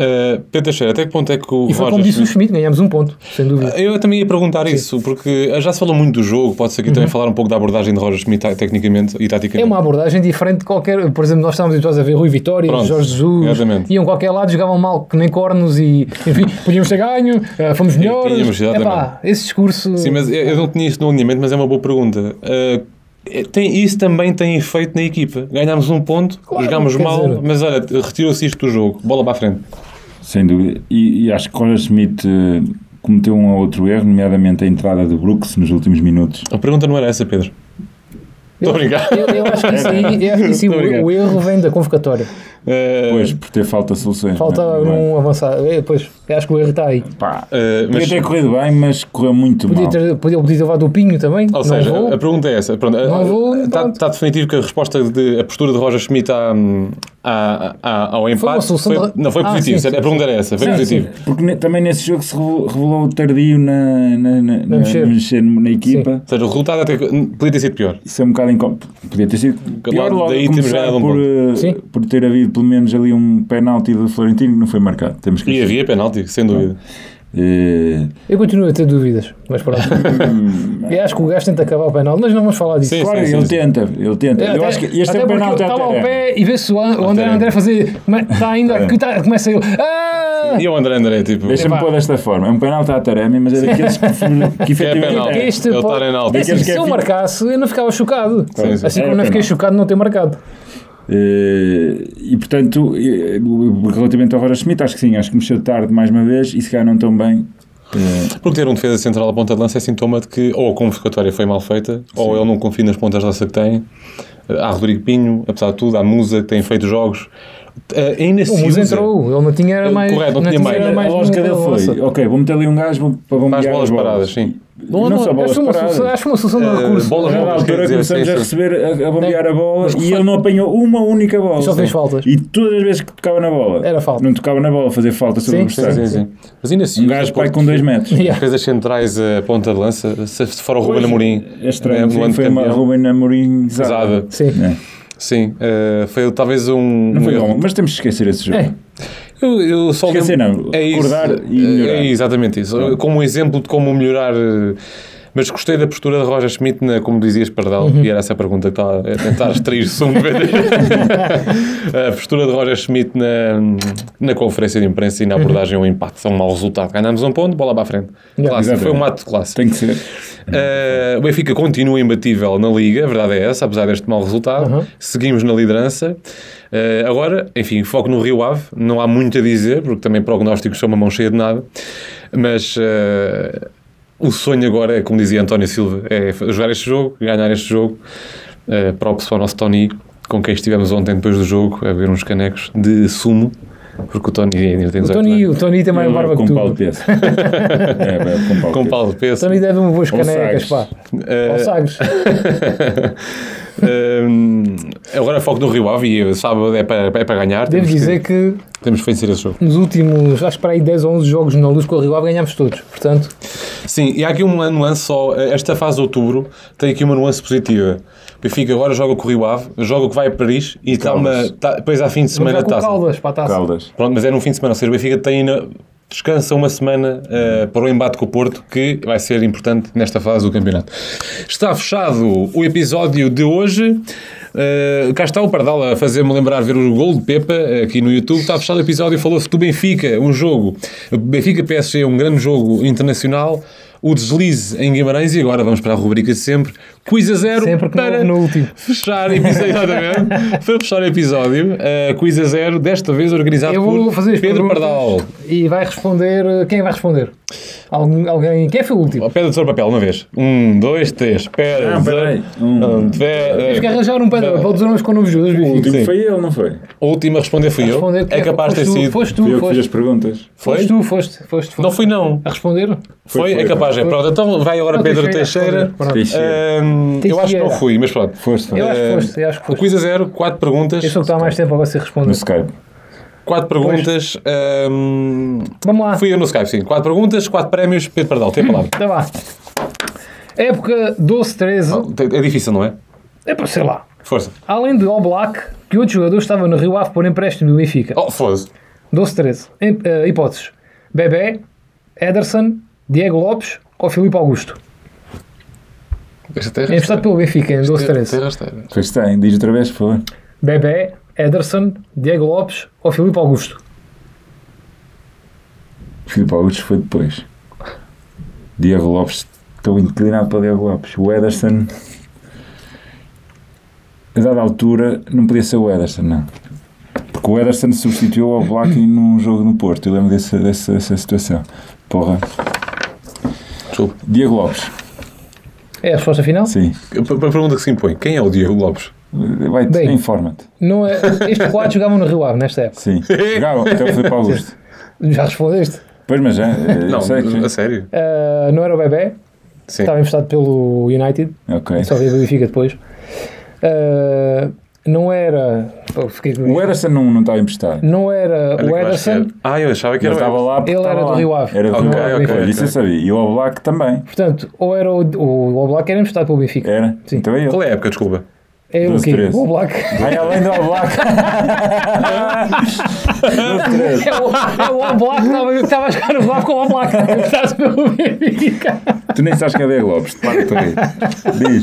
Uh, Pedro Teixeira, até que ponto é que o E foi Roger como disse o Schmidt- ganhámos um ponto, sem dúvida. Eu também ia perguntar isso, porque já se falou muito do jogo, pode ser aqui também falar um pouco da abordagem de Roger Schmidt tecnicamente e Uhum. É taticamente. uma abordagem diferente de qualquer. Por exemplo, nós estávamos habituados a ver Rui Vitória, Pronto, Jorge Jesus, exatamente. iam a qualquer lado, jogavam mal que nem cornos e, enfim, podíamos ter ganho, eh, fomos melhores. tínhamos. Epá, esse discurso. Sim, mas eu não tinha isto no alinhamento, mas é uma boa pergunta. Uh, tem, isso também tem efeito na equipa. Ganhámos um ponto, Claro, jogámos mal, dizer- mas olha, retirou-se isto do jogo. Bola para a frente. Sem dúvida. E, e acho que Roger Schmidt eh, cometeu um ou outro erro, nomeadamente a entrada do Brooks nos últimos minutos. A pergunta não era essa, Pedro. Estou a brincar. Eu, eu acho que isso aí, eu acho que isso o, o erro vem da convocatória. Uh, Pois, por ter falta de soluções. Falta não é? avançado. É, pois, eu acho que o erro está aí. Pá, uh, podia mas, ter corrido bem, mas correu muito Podia mal. ter, podia, podia ter levado o Pinho também. ou não seja, vou. a pergunta é essa. Pronto, Não vou, está, está definitivo que a resposta, de, a postura de Roger Schmidt à, à, à- ao empate foi- de- não foi Ah, positivo. sim, sim, a pergunta era essa, foi Sim, positivo. Porque ne- também nesse jogo se revelou, tardio na, na, na, na- mexer. mexer na equipa. Ou seja, o resultado até podia ter sido pior. Isso é um bocado incómodo. Podia ter sido pior logo daí temos ganhado um eh, por ter havido pelo menos ali um penalti do Florentino que não foi marcado. Temos que E havia penalti, sem dúvida. Eh, Eu continuo a ter dúvidas, mas pronto. eu acho que o gajo tenta acabar o penal, mas não vamos falar disso. Sim, claro, sim, ele sim. tenta, ele tenta. Eu Até- acho que este é o ele está lá ao até. pé e vê-se o, An- o André Até. André fazer. Está ainda. que tá- começa ele. Ah! E o André André, tipo. Deixa-me pôr desta forma. É um penalti à Taremi, mas é daqueles que, que efetivamente. este Ele pode- está em alta. É assim, se é eu marcasse, eu não ficava chocado. Sim, sim. Assim como não fiquei penal. chocado de não ter marcado. Eh, e portanto, eh, relativamente ao Roger Schmidt, acho que sim, acho que mexeu tarde mais uma vez e se calhar não tão bem. Eh, Porque ter um defesa central à ponta de lança é sintoma de que ou a convocatória foi mal feita, ou ele não confia nas pontas de lança que tem. Há Rodrigo Pinho, apesar de tudo, há Musa que tem feito jogos. Eh, ainda O se Musa usa. entrou, ele não tinha era Ele- mais. correto, não tinha mais. era a lógica dele foi: ok, vou meter ali um gajo para bombear Faz bolas as bolas. paradas, sim. Não, só bolas acho, que uma paradas. solução, acho uma solução de Eh, recurso. bolas A não, dada quer altura começamos a receber, a, a bombear Não, a bola e ele não apanhou uma única bola. E só fez faltas. E todas as vezes que tocava na bola, Era falta. não tocava na bola, fazia falta sobre Sim, o Sim, adversário. sim, sim. Mas ainda se Um gajo pai com 2 metros. Defesas centrais a ponta de lança, se for o Ruben Amorim, É estranho, ano foi uma. Ruben Amorim Pesada. Sim. É, Sim, eh, foi talvez um. não foi bom, mas temos que esquecer esse jogo. É. Eu, eu só Esquecer lembro- não, é isso, recordar e melhorar. É exatamente isso. Como um exemplo de como melhorar. eh, Mas gostei da postura de Roger Schmidt, na, como dizias, Pardal, Uhum. e era essa a pergunta que estava a tentar extrair som de vez. A postura de Roger Schmidt na, na conferência de imprensa e na abordagem ao empate. É um mau resultado. Ganhamos um ponto, bola para a frente. Yeah. Foi um ato de classe. Tem que ser. Uh, o Benfica continua imbatível na Liga, a verdade é essa, apesar deste mau resultado. Uhum. Seguimos na liderança. Uh, agora, enfim, foco no Rio Ave. Não há muito a dizer, porque também prognósticos são uma mão cheia de nada. Mas uh, o sonho agora é, como dizia António Silva, é jogar este jogo, ganhar este jogo. Uh, próprio para o nosso Tony, com quem estivemos ontem depois do jogo, a ver uns canecos de sumo. Porque o Tony ainda tem O 18 Tony, anos. o Tony tem mais Eu barba que com tu. pau de O peso. é, bebe com pau de Com peso. pau de peso. Tony deve-me boas canecas, Sagres. pá. Uh, Ou Sagres. Hum, agora foco no Rio Ave e sábado é para, é para ganhar. Devo temos dizer que, que temos que vencer esse jogo. nos últimos, acho que para aí 10 ou 11 jogos na luz com o Rio Ave ganhámos todos. Portanto, Sim, e há aqui uma nuance só. Esta fase de outubro tem aqui uma nuance positiva. O Benfica agora joga com o Rio Ave, joga que vai a Paris e está uma. Tá, depois há fim de semana com taça. Caldas para a taça. Caldas. Pronto, mas é no fim de semana. Ou seja, o Benfica tem ainda. Descansa uma semana eh, para o embate com o Porto, que vai ser importante nesta fase do campeonato. Está fechado o episódio de hoje. Eh, cá está o Pardal a fazer-me lembrar ver o gol de Pepa eh, aqui no YouTube. Está fechado o episódio. Falou-se do Benfica, um jogo. O Benfica PSG é um grande jogo internacional. O deslize em Guimarães. E agora vamos para a rubrica de sempre: Quiz a zero Sempre para houve no último. fechar episódio. Para fechar o episódio. eh, quiz a zero, desta vez organizado Eu vou por Pedro Pardal. E vai responder. Quem vai responder? Algum, alguém. Quem foi o último? Pedra, tesouro, papel, uma vez. Um, dois, três. Pedra, Não, peraí. Um. Um, Tens que arranjar um pedra para dizer com novos jogadores. O último Sim. foi ele, não foi? A última a responder fui eu. Responder, É capaz de ter foste tu, sido. Foste tu, Fui eu que fiz as foste, perguntas. Foi? foste tu, foste, foste, foste. Não fui, não. A responder? Foi, Foi, é foi. capaz. É. Pronto, então vai agora Não, Pedro Teixeira a eu acho que não fui, mas pronto. Foste, foi. Eu acho que foste, eu acho que O foste. quiz a zero, quatro perguntas. Eu sou o que está mais tempo a você No responder. Skype. Quatro perguntas. ahm, Vamos lá. fui eu no Skype, sim. Quatro perguntas, quatro prémios. Pedro Pardal, tem a palavra. Então vá. Época 12-13. É difícil, não é? É para sei lá. Força. Além de All Black, que outro jogador estava no Rio Ave por empréstimo do Benfica? Oh, foda-se. 12-13. Em- eh, hipóteses. Bebé, Ederson, Diego Lopes ou Filipe Augusto? Esta É emprestado pelo Benfica em 12-13. Pois tem, diz outra vez, por favor. Bebé, Ederson, Diego Lopes ou Filipe Augusto? Filipe Augusto foi depois. Diego Lopes, estou inclinado para Diego Lopes. O Ederson, a dada altura, não podia ser o Ederson, não. Porque o Ederson substituiu o Black num jogo no Porto. Eu lembro dessa, dessa, dessa situação. Porra. Desculpa. Diego Lopes, É a resposta final? sim. A a pergunta que se impõe: quem é o Diego Lopes? Vai, Bem. informa-te. Não é, estes quatro jogavam no Rio Ave nesta época. Sim. Jogava até o Filipe Augusto. Já respondeste? Pois, mas já. eh, Não, sei que- a sério. Ah, não era o Bebé, Sim. estava emprestado pelo United, Ok. só veio o Benfica depois. Ah, não era. pô, fiquei com- O Ederson não, não estava emprestado. Não era Olha o Ederson, Ah, eu achava que Ele era. estava lá Ele era estava do lá. Rio Ave. Era do Ok, Rio Ave. ok, Isso eu sabia. E o All Black também. portanto, ou era o, o All Black era emprestado pelo Benfica. Era. Sim. Então é ele. Qual é a época, desculpa? É o 12, quê? 13. O Black. Ai, além do Black. É o, é o Black estava- a jogar no Rio com o Black, emprestado pelo Benfica. tu nem sabes quem é Diego Lopes. Para tu aí. Diz.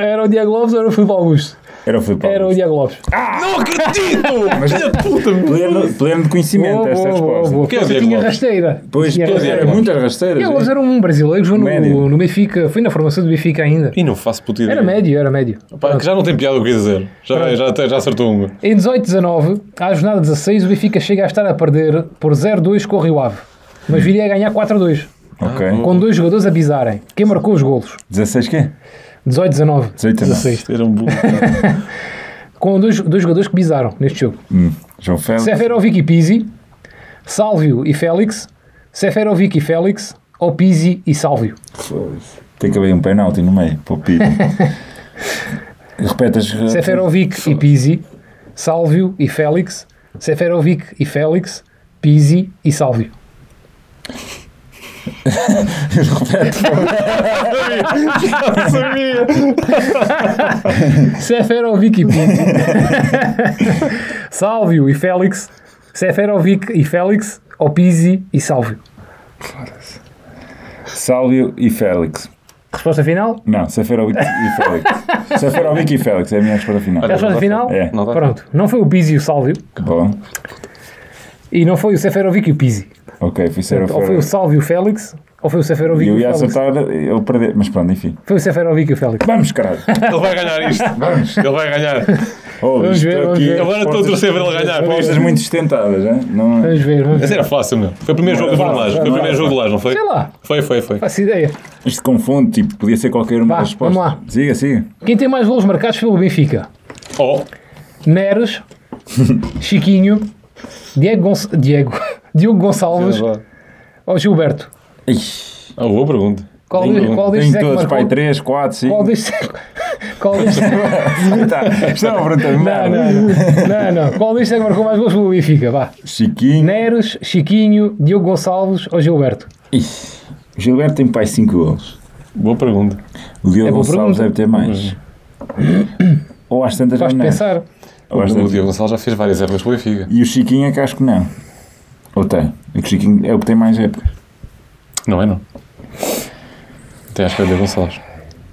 Era o Diego Lopes ou era o Filipe Augusto? Era o Filipe Era o Lopes. Não acredito! Mas- da puta! Pleno, pleno de conhecimento Boa, esta boa, boa, resposta. boa. Quem é tinha Lopes? rasteira. Pois, Tinha dizer, rasteira. muitas rasteiras. Diego é? Lopes era um brasileiro que jogou no, no Benfica, foi na formação do Benfica ainda. E não faço puta ideia. Era médio, era médio. Pá, que já não tem piada o que ia dizer. Já, já, já acertou uma. Em 18-19, à jornada 16, o Benfica chega a estar a perder por 0-2 com o Rio Ave. Mas viria a ganhar 4-2, Ok. com dois jogadores a pisarem. Quem marcou os golos? 16 quê? 18-19. 18, 16. Era um burro. Com dois, dois jogadores que pisaram neste jogo. Hum. João Félix. Seferovic e Pizzi, Sálvio e Félix, Seferovic e Félix, ou Pizzi e Sálvio. Tem que haver um penalti no meio. Para o Pito. Repete as... Seferovic e Pizzi, Sálvio e Félix, Seferovic e Félix, Pizzi e Sálvio. Sabia! Seferovic e Pizzi, Sálvio e Félix, Seferovic e Félix, ou Pizzi e Sálvio. Sálvio e Félix. Resposta final? Não, Seferovic e Félix. Seferovic e Félix é a minha resposta final. É a resposta final? É. Pronto. Não foi o Pizzi e o Sálvio, Bom. e não foi o Seferovic e o Pizzi. Ok, fui ser Ou foi o Sálvio e o Félix, ou foi o Seferovic e Eu o ia Félix. acertar, eu perder. Mas pronto, enfim. Foi o Seferovic e o Félix. Vamos, caralho. Ele vai ganhar isto. Vamos. Ele vai ganhar. Oh, Vamos ver, vamos aqui ver. Agora estou a torcer para ele ganhar. Apostas muito sustentadas, hein? não é? Vamos ver, vamos ver. era fácil, meu. Foi o primeiro jogo Formulagem. vai, Foi o primeiro jogo lá, não foi? Sei lá, Foi, foi, foi. faço ideia. Isto confunde, tipo, podia ser qualquer uma Vá, resposta. vamos lá. Siga, siga. Quem tem mais golos marcados pelo Benfica? Oh, Neres, Chiquinho, Diego, Gonç- Diego, Diogo Gonçalves ou Gilberto? Ixi, ah, boa pergunta. Qual, de- qual Tem destes é todos, pai, 3, 4, 5. Qual destes, Qual destes... Tá, Isto é uma pergunta de Não, merda. não, não, não, não. Qual destes é que marcou mais gols pelo Benfica? Vá. Chiquinho. Neres, Chiquinho, Diogo Gonçalves ou Gilberto? O Gilberto tem pai 5 golos. Boa pergunta. O Diogo É Gonçalves pergunta. deve ter mais. Ou às tantas já não. pensar. Ou às O Diogo Gonçalves já fez várias épocas pelo Benfica. E o Chiquinho é que acho que não. Ou tem. É o Chiquinho é o que tem mais épocas. Não é, não. Até acho que é o Diogo Gonçalves.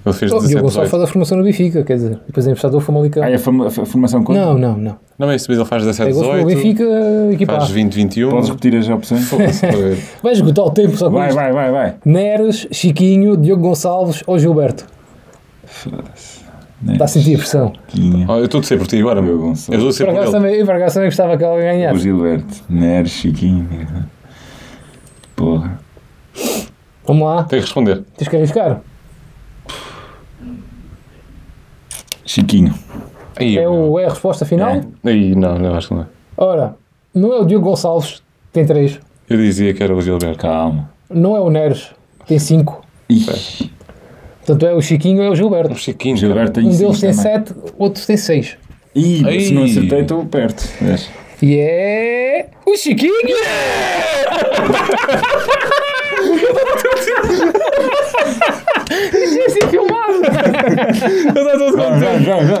Ele fez Oh, 17, Diogo Gonçalves 18. faz a formação no Benfica, quer dizer, depois é emprestado ao Famalicão. Ah, é a fama- a formação conta? Não, não, não. Não é isso, mas ele faz 17, É gols pelo 18. Benfica, equipa Faz A. 20, 21. Podes repetir as opções? Foda-se. Vai esgotar o tempo só com Vai, isto. vai, vai, vai. Neres, Chiquinho, Diogo Gonçalves ou Gilberto? Está a sentir a pressão. Oh, eu estou a dizer por ti agora, meu. Eu Gonçalves. estou a dizer Por ele. também, eu por acaso também gostava que ela ganhasse. O Gilberto. Neres, Chiquinho. Porra. Vamos lá, Tem que responder. tens que arriscar. Chiquinho. Aí, É, o, é a resposta final? É. Aí, não, não, acho que não é. Ora, não é o Diogo Gonçalves, tem 3. Eu dizia que era o Gilberto. Calma. Não é o Neres, tem 5. Portanto, é o Chiquinho ou é o O Gilberto. Chiquinho. Gilberto Um deles tem também. 7, outro tem 6. Ih, Ai. se não acertei, estou perto. Vês? E é. O Chiquinho! Isso é assim filmado!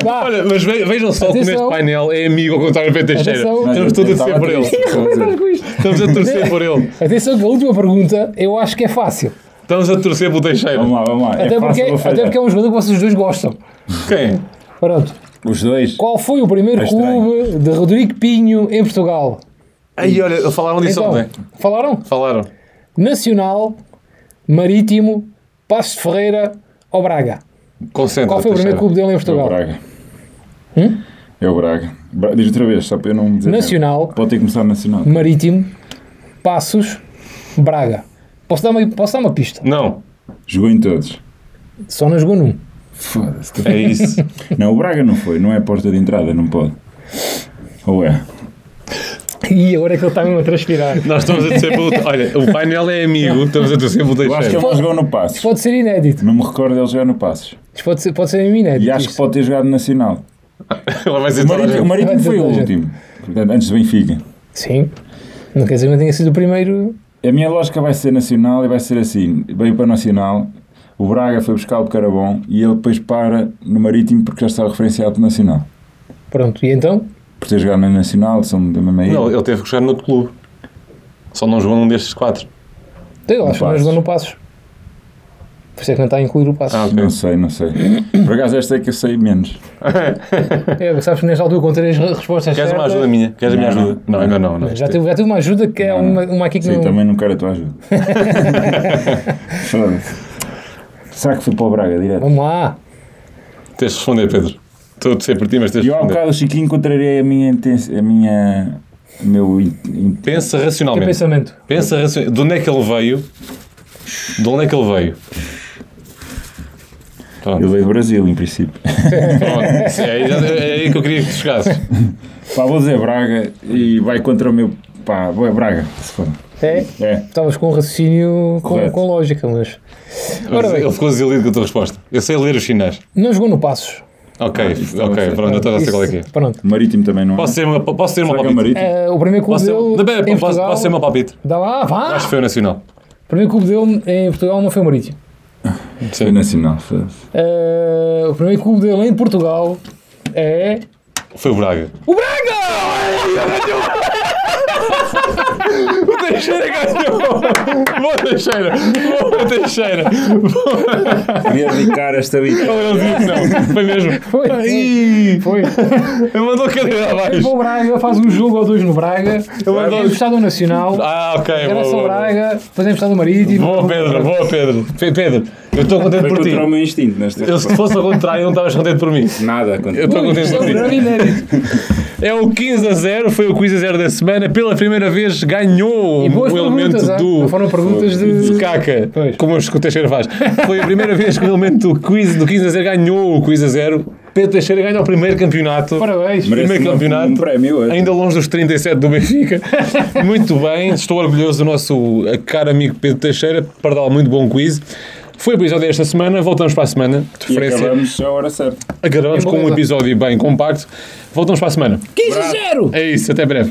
Vá. Olha, mas ve- vejam só que Atenção. neste painel é amigo ao contrário do Teixeira. Atenção. Estamos todos a torcer por ele. isto? Estamos a torcer por ele. Atenção que a última pergunta eu acho que é fácil. Estamos a torcer pelo Teixeira. Vamos lá, vamos lá. É Até, porque, fácil, vou até porque é um jogador que vocês dois gostam. Quem? Pronto. Os dois. Qual foi o primeiro É clube de Rodrigo Pinho em Portugal? Aí, olha, falaram disso Então, ontem. falaram? Falaram. Nacional, Marítimo, Passos de Ferreira ou Braga? Concentra. Qual foi o primeiro clube dele em É o Portugal? Braga. Hum? É o Braga. Bra- Diz outra vez, só para eu não dizer. Nacional. Pode ter que começar nacional. Marítimo, Passos, Braga. Posso dar uma, posso dar uma pista? Não, Jogou em todos. Só não jogou num. Foda-se. é isso. Não, o Braga não foi. Não é porta de entrada, não pode. Ou é? E agora é que ele está mesmo a transpirar. Nós estamos a pelo. Olha, o painel é amigo, estamos a torcer pelo Eu acho que Teixeira. ele não jogou no Passos. Isto pode ser inédito. Não me recordo dele jogar no Passos. Isto pode ser, pode ser mesmo inédito. E acho que isto. pode ter jogado no Nacional. Ela vai dizer O Marítimo, o. Marítimo Vai dizer foi o último. Portanto, antes do Benfica. Sim. Não quer dizer que não tenha sido o primeiro. A minha lógica vai ser Nacional e vai ser assim. Veio para o Nacional, o Braga foi buscar o bom e ele depois para no Marítimo porque já estava referenciado Nacional. Pronto, e então? Por ter jogado no Nacional, são da mesma ilha. Não, ele teve que jogar noutro clube. Só não jogou num destes quatro. Eu acho que não jogou no Passos. Por isso é que não está a incluir o Passos. Ah. Não sei, não sei. Por acaso esta é que eu sei menos. É, sabes que nesta altura com três re- respostas Queres uma certas, ajuda minha? Queres a minha Não, ajuda? Não, ainda não. não. Já tive, já tive uma ajuda que é Não, uma, uma aqui que Sim, não... também não quero a tua ajuda. Será que foi para o Braga direto? Vamos lá. Tens de responder, Pedro. Estou a torcer por ti, mas tens de eu há um responder. bocado, Chiquinho, encontrarei a minha. A minha o meu. Pensa Que racionalmente. pensamento. Pensa racionalmente. De onde é que ele veio? De onde é que ele veio? Pronto. Ele veio do Brasil, em princípio. Pronto. É aí, é aí que eu queria que tu chegasses. Pá, vou dizer Braga e vai contra o meu. Pá, vai Braga, se for. É, É. estavas com um raciocínio com, com lógica, mas... Ora bem. ele ficou desiludido com a tua resposta. Eu sei ler os sinais. Não jogou no Passos. Ok, isso ok, sei. pronto, eu estou a sei qual é que é. Pronto. Marítimo também não é. Posso ter uma, posso ter uma é palpite? Marítimo? Eh, o primeiro clube Posso dele Não, pera, em posso, Portugal... posso ter uma palpite? Dá lá, vá! Acho que foi o Nacional. O primeiro clube dele em Portugal não foi o Marítimo. Foi nacional. Eh, o primeiro clube dele em Portugal é... Foi o Braga. O Braga! O Teixeira ganhou! Boa Teixeira! Boa Teixeira! Queria dedicar esta vida. Ele disse que não. Foi mesmo. Foi, Ai, Foi. Ele mandou a cadeira Foi abaixo. o Braga, faz um jogo ou dois no Braga. mandou- É emprestado ao Nacional. Ah, ok. Era Boa, só. Braga, emprestado ao Marítimo. Boa, Pedro. Boa, Pedro. Pe- Pedro, eu estou contente por ti. contra o meu instinto nesta Eu, se fosse ao contrário, não estavas contente por mim. Nada contra Eu estou contente é por um ti. grande inédito. É o 15 a 0, foi o quiz a 0 da semana. Pela primeira vez ganhou o elemento ah? do. Não foram perguntas de de... caca, Pois. como o Teixeira faz. Foi a primeira vez que o elemento do quiz do 15 a 0 ganhou o quiz a 0. Pedro Teixeira ganha o primeiro campeonato. Parabéns. Merece Primeiro um- campeonato. um prémio hoje. Ainda longe dos 37 do Benfica. muito bem, estou orgulhoso do nosso caro amigo Pedro Teixeira. Pardal, muito bom quiz. Foi o episódio desta semana. Voltamos para a semana. De E acabamos a hora certa. acabamos com um episódio bem compacto. Voltamos para a semana. 15 a 0! É isso, até breve.